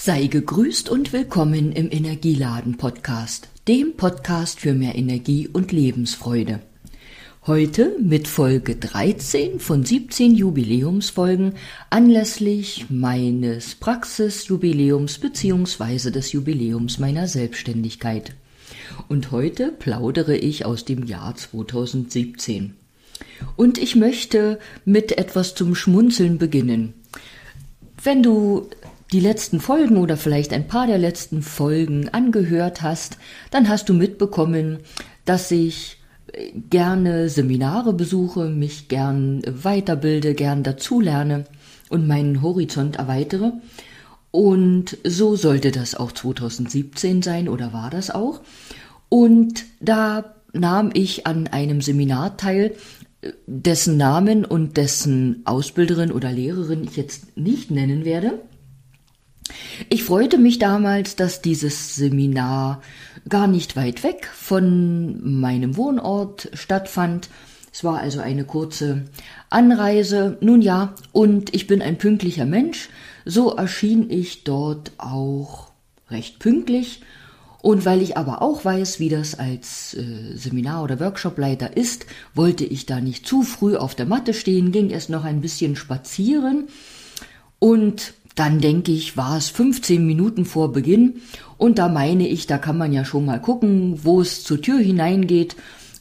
Sei gegrüßt und willkommen im Energieladen Podcast, dem Podcast für mehr Energie und Lebensfreude. Heute mit Folge 13 von 17 Jubiläumsfolgen anlässlich meines Praxisjubiläums bzw. des Jubiläums meiner Selbstständigkeit. Und heute plaudere ich aus dem Jahr 2017. Und ich möchte mit etwas zum Schmunzeln beginnen. Wenn du die letzten Folgen oder vielleicht ein paar der letzten Folgen angehört hast, dann hast du mitbekommen, dass ich gerne Seminare besuche, mich gern weiterbilde, gern dazulerne und meinen Horizont erweitere. Und so sollte das auch 2017 sein oder war das auch. Und da nahm ich an einem Seminar teil, dessen Namen und dessen Ausbilderin oder Lehrerin ich jetzt nicht nennen werde. Ich freute mich damals, dass dieses Seminar gar nicht weit weg von meinem Wohnort stattfand. Es war also eine kurze Anreise. Nun ja, und ich bin ein pünktlicher Mensch, so erschien ich dort auch recht pünktlich. Und weil ich aber auch weiß, wie das als äh, Seminar- oder Workshopleiter ist, wollte ich da nicht zu früh auf der Matte stehen, ging erst noch ein bisschen spazieren und dann denke ich, war es 15 Minuten vor Beginn und da meine ich, da kann man ja schon mal gucken, wo es zur Tür hineingeht.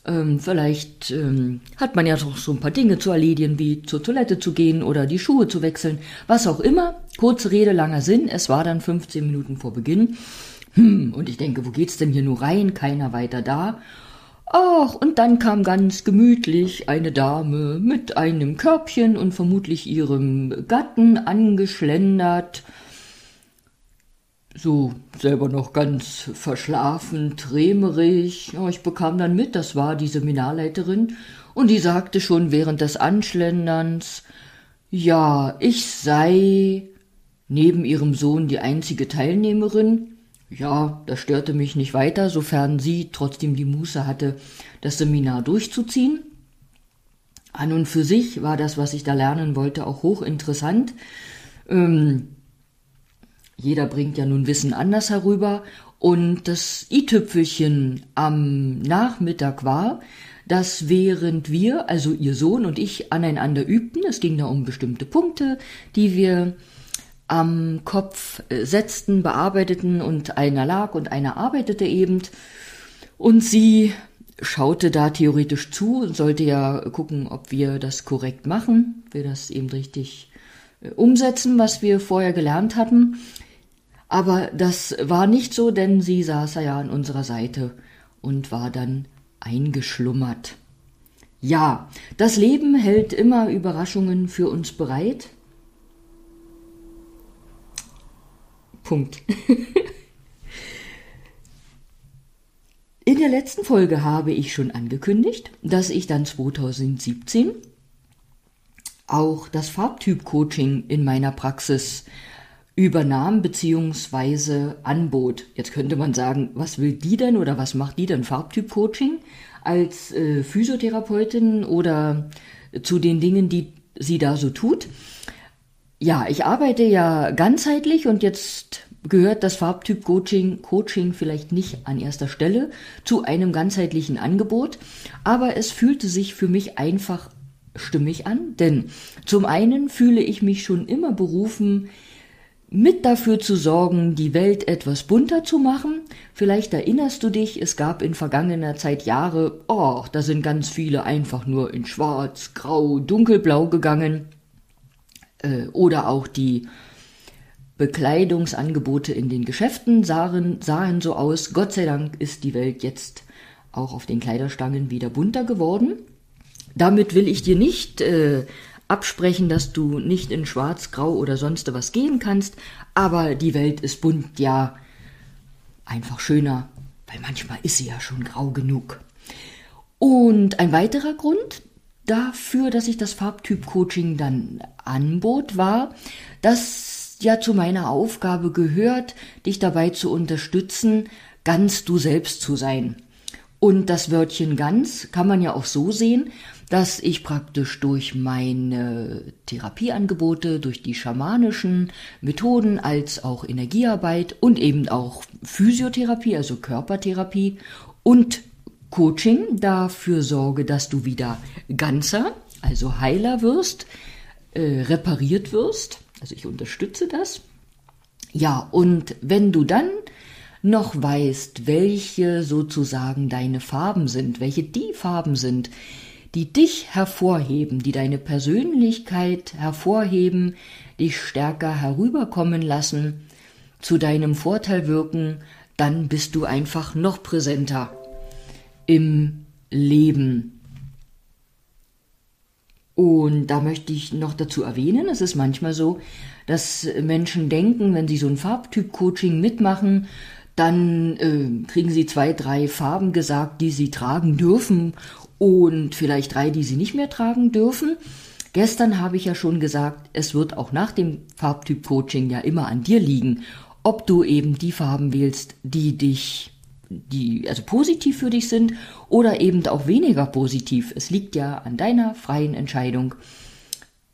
Ähm, vielleicht ähm, hat man ja noch so ein paar Dinge zu erledigen, wie zur Toilette zu gehen oder die Schuhe zu wechseln, was auch immer. Kurze Rede, langer Sinn. Es war dann 15 Minuten vor Beginn. Hm, und ich denke, wo geht's denn hier nur rein? Keiner weiter da. Ach, und dann kam ganz gemütlich eine Dame mit einem Körbchen und vermutlich ihrem Gatten angeschlendert, so selber noch ganz verschlafen, trämerig. Ja, ich bekam dann mit, das war die Seminarleiterin, und die sagte schon während des Anschlenderns, ja, ich sei neben ihrem Sohn die einzige Teilnehmerin, ja, das störte mich nicht weiter, sofern sie trotzdem die Muße hatte, das Seminar durchzuziehen. An und für sich war das, was ich da lernen wollte, auch hochinteressant. Ähm, jeder bringt ja nun Wissen anders herüber. Und das i-Tüpfelchen am Nachmittag war, dass während wir, also ihr Sohn und ich, aneinander übten, es ging da um bestimmte Punkte, die wir am Kopf setzten, bearbeiteten und einer lag und einer arbeitete eben. Und sie schaute da theoretisch zu und sollte ja gucken, ob wir das korrekt machen, wir das eben richtig äh, umsetzen, was wir vorher gelernt hatten. Aber das war nicht so, denn sie saß ja an unserer Seite und war dann eingeschlummert. Ja, das Leben hält immer Überraschungen für uns bereit. Punkt. In der letzten Folge habe ich schon angekündigt, dass ich dann 2017 auch das Farbtyp-Coaching in meiner Praxis übernahm bzw. anbot. Jetzt könnte man sagen, was will die denn oder was macht die denn Farbtyp-Coaching als äh, Physiotherapeutin oder zu den Dingen, die sie da so tut? Ja, ich arbeite ja ganzheitlich und jetzt gehört das Farbtyp Coaching, Coaching vielleicht nicht an erster Stelle zu einem ganzheitlichen Angebot, aber es fühlte sich für mich einfach stimmig an, denn zum einen fühle ich mich schon immer berufen, mit dafür zu sorgen, die Welt etwas bunter zu machen. Vielleicht erinnerst du dich, es gab in vergangener Zeit Jahre, oh, da sind ganz viele einfach nur in schwarz, grau, dunkelblau gegangen äh, oder auch die Bekleidungsangebote in den Geschäften sahen, sahen so aus. Gott sei Dank ist die Welt jetzt auch auf den Kleiderstangen wieder bunter geworden. Damit will ich dir nicht äh, absprechen, dass du nicht in Schwarz, Grau oder sonst was gehen kannst, aber die Welt ist bunt, ja, einfach schöner, weil manchmal ist sie ja schon grau genug. Und ein weiterer Grund, dafür, dass ich das Farbtyp-Coaching dann anbot, war, dass ja zu meiner Aufgabe gehört, dich dabei zu unterstützen, ganz du selbst zu sein. Und das Wörtchen ganz kann man ja auch so sehen, dass ich praktisch durch meine Therapieangebote, durch die schamanischen Methoden als auch Energiearbeit und eben auch Physiotherapie, also Körpertherapie und Coaching dafür sorge, dass du wieder ganzer, also heiler wirst, äh, repariert wirst. Also ich unterstütze das. Ja, und wenn du dann noch weißt, welche sozusagen deine Farben sind, welche die Farben sind, die dich hervorheben, die deine Persönlichkeit hervorheben, dich stärker herüberkommen lassen, zu deinem Vorteil wirken, dann bist du einfach noch präsenter im Leben. Und da möchte ich noch dazu erwähnen, es ist manchmal so, dass Menschen denken, wenn sie so ein Farbtyp-Coaching mitmachen, dann äh, kriegen sie zwei, drei Farben gesagt, die sie tragen dürfen und vielleicht drei, die sie nicht mehr tragen dürfen. Gestern habe ich ja schon gesagt, es wird auch nach dem Farbtyp-Coaching ja immer an dir liegen, ob du eben die Farben wählst, die dich, die also positiv für dich sind oder eben auch weniger positiv. Es liegt ja an deiner freien Entscheidung,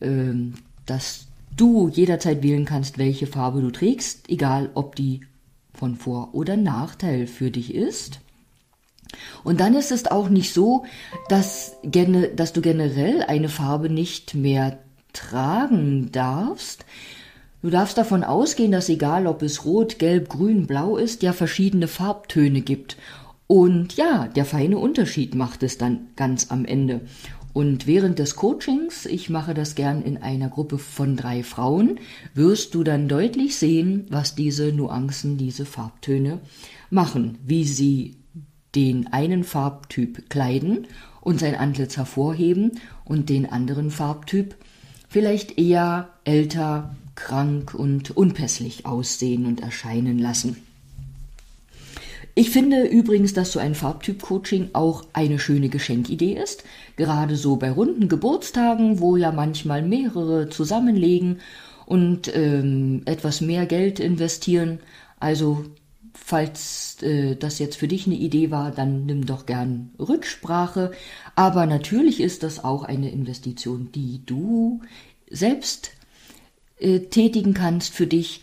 ähm, dass du jederzeit wählen kannst, welche Farbe du trägst, egal ob die von Vor- oder Nachteil für dich ist. Und dann ist es auch nicht so, dass, dass du generell eine Farbe nicht mehr tragen darfst. Du darfst davon ausgehen, dass egal ob es rot, gelb, grün, blau ist, ja verschiedene Farbtöne gibt. Und ja, der feine Unterschied macht es dann ganz am Ende. Und während des Coachings, ich mache das gern in einer Gruppe von drei Frauen, wirst du dann deutlich sehen, was diese Nuancen, diese Farbtöne machen, wie sie den einen Farbtyp kleiden und sein Antlitz hervorheben und den anderen Farbtyp vielleicht eher älter, krank und unpässlich aussehen und erscheinen lassen. Ich finde übrigens, dass so ein Farbtyp-Coaching auch eine schöne Geschenkidee ist. Gerade so bei runden Geburtstagen, wo ja manchmal mehrere zusammenlegen und ähm, etwas mehr Geld investieren. Also falls äh, das jetzt für dich eine Idee war, dann nimm doch gern Rücksprache. Aber natürlich ist das auch eine Investition, die du selbst äh, tätigen kannst für dich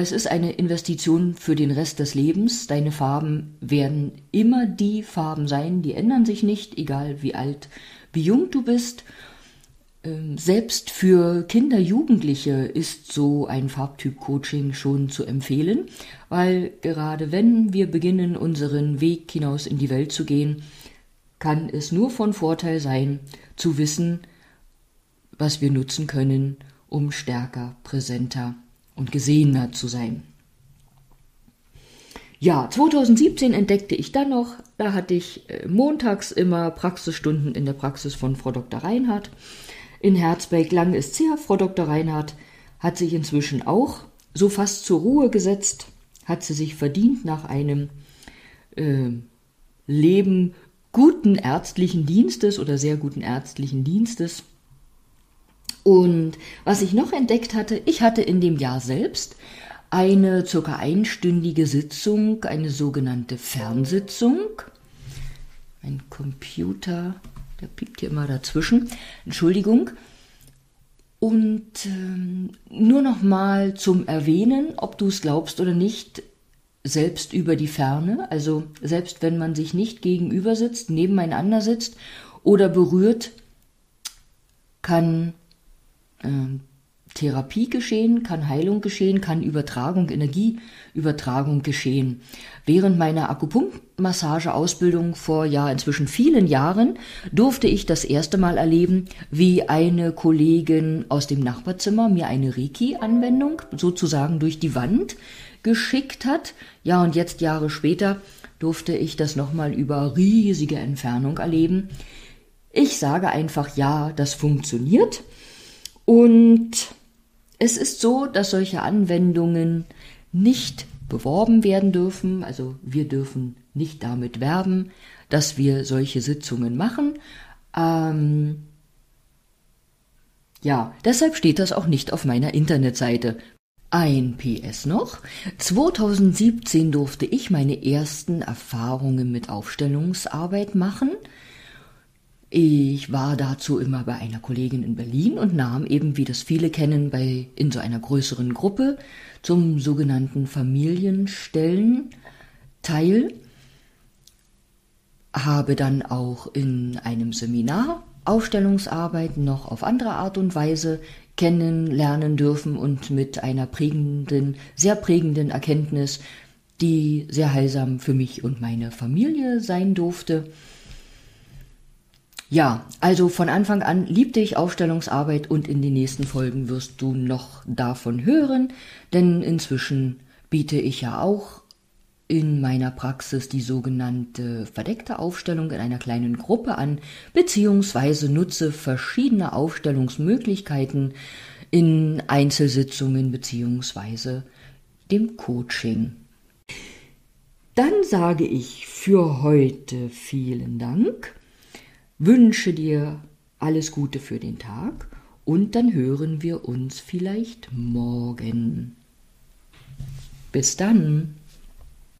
es ist eine Investition für den Rest des Lebens. Deine Farben werden immer die Farben sein, die ändern sich nicht, egal wie alt, wie jung du bist. Ähm, selbst für Kinder, Jugendliche ist so ein Farbtyp-Coaching schon zu empfehlen, weil gerade wenn wir beginnen, unseren Weg hinaus in die Welt zu gehen, kann es nur von Vorteil sein, zu wissen, was wir nutzen können, um stärker, präsenter und gesehener zu sein. Ja, 2017 entdeckte ich dann noch, da hatte ich äh, montags immer Praxisstunden in der Praxis von Frau Dr. Reinhardt. In Herzberg lang ist her. Frau Dr. Reinhardt hat sich inzwischen auch so fast zur Ruhe gesetzt, hat sie sich verdient nach einem äh, Leben guten ärztlichen Dienstes oder sehr guten ärztlichen Dienstes. Und was ich noch entdeckt hatte, ich hatte in dem Jahr selbst eine circa einstündige Sitzung, eine sogenannte Fernsitzung. Mein Computer, der piept hier immer dazwischen. Entschuldigung. Und ähm, nur noch mal zum Erwähnen, ob du es glaubst oder nicht, selbst über die Ferne, also selbst wenn man sich nicht gegenüber sitzt, nebeneinander sitzt oder berührt, kann ähm, Therapie geschehen, kann Heilung geschehen, kann Übertragung, Energieübertragung geschehen. Während meiner Akupunktmassageausbildung vor ja inzwischen vielen Jahren durfte ich das erste Mal erleben, wie eine Kollegin aus dem Nachbarzimmer mir eine Reiki-Anwendung sozusagen durch die Wand geschickt hat. Ja, und jetzt Jahre später durfte ich das nochmal über riesige Entfernung erleben. Ich sage einfach ja, das funktioniert. Und es ist so, dass solche Anwendungen nicht beworben werden dürfen. Also wir dürfen nicht damit werben, dass wir solche Sitzungen machen. Ähm, ja, deshalb steht das auch nicht auf meiner Internetseite. Ein PS noch. 2017 durfte ich meine ersten Erfahrungen mit Aufstellungsarbeit machen. Ich war dazu immer bei einer Kollegin in Berlin und nahm eben, wie das viele kennen, bei in so einer größeren Gruppe zum sogenannten Familienstellen teil. Habe dann auch in einem Seminar Aufstellungsarbeit noch auf andere Art und Weise kennenlernen dürfen und mit einer prägenden, sehr prägenden Erkenntnis, die sehr heilsam für mich und meine Familie sein durfte. Ja, also von Anfang an liebte ich Aufstellungsarbeit und in den nächsten Folgen wirst du noch davon hören, denn inzwischen biete ich ja auch in meiner Praxis die sogenannte verdeckte Aufstellung in einer kleinen Gruppe an, beziehungsweise nutze verschiedene Aufstellungsmöglichkeiten in Einzelsitzungen beziehungsweise dem Coaching. Dann sage ich für heute vielen Dank, wünsche dir alles Gute für den Tag und dann hören wir uns vielleicht morgen. Bis dann.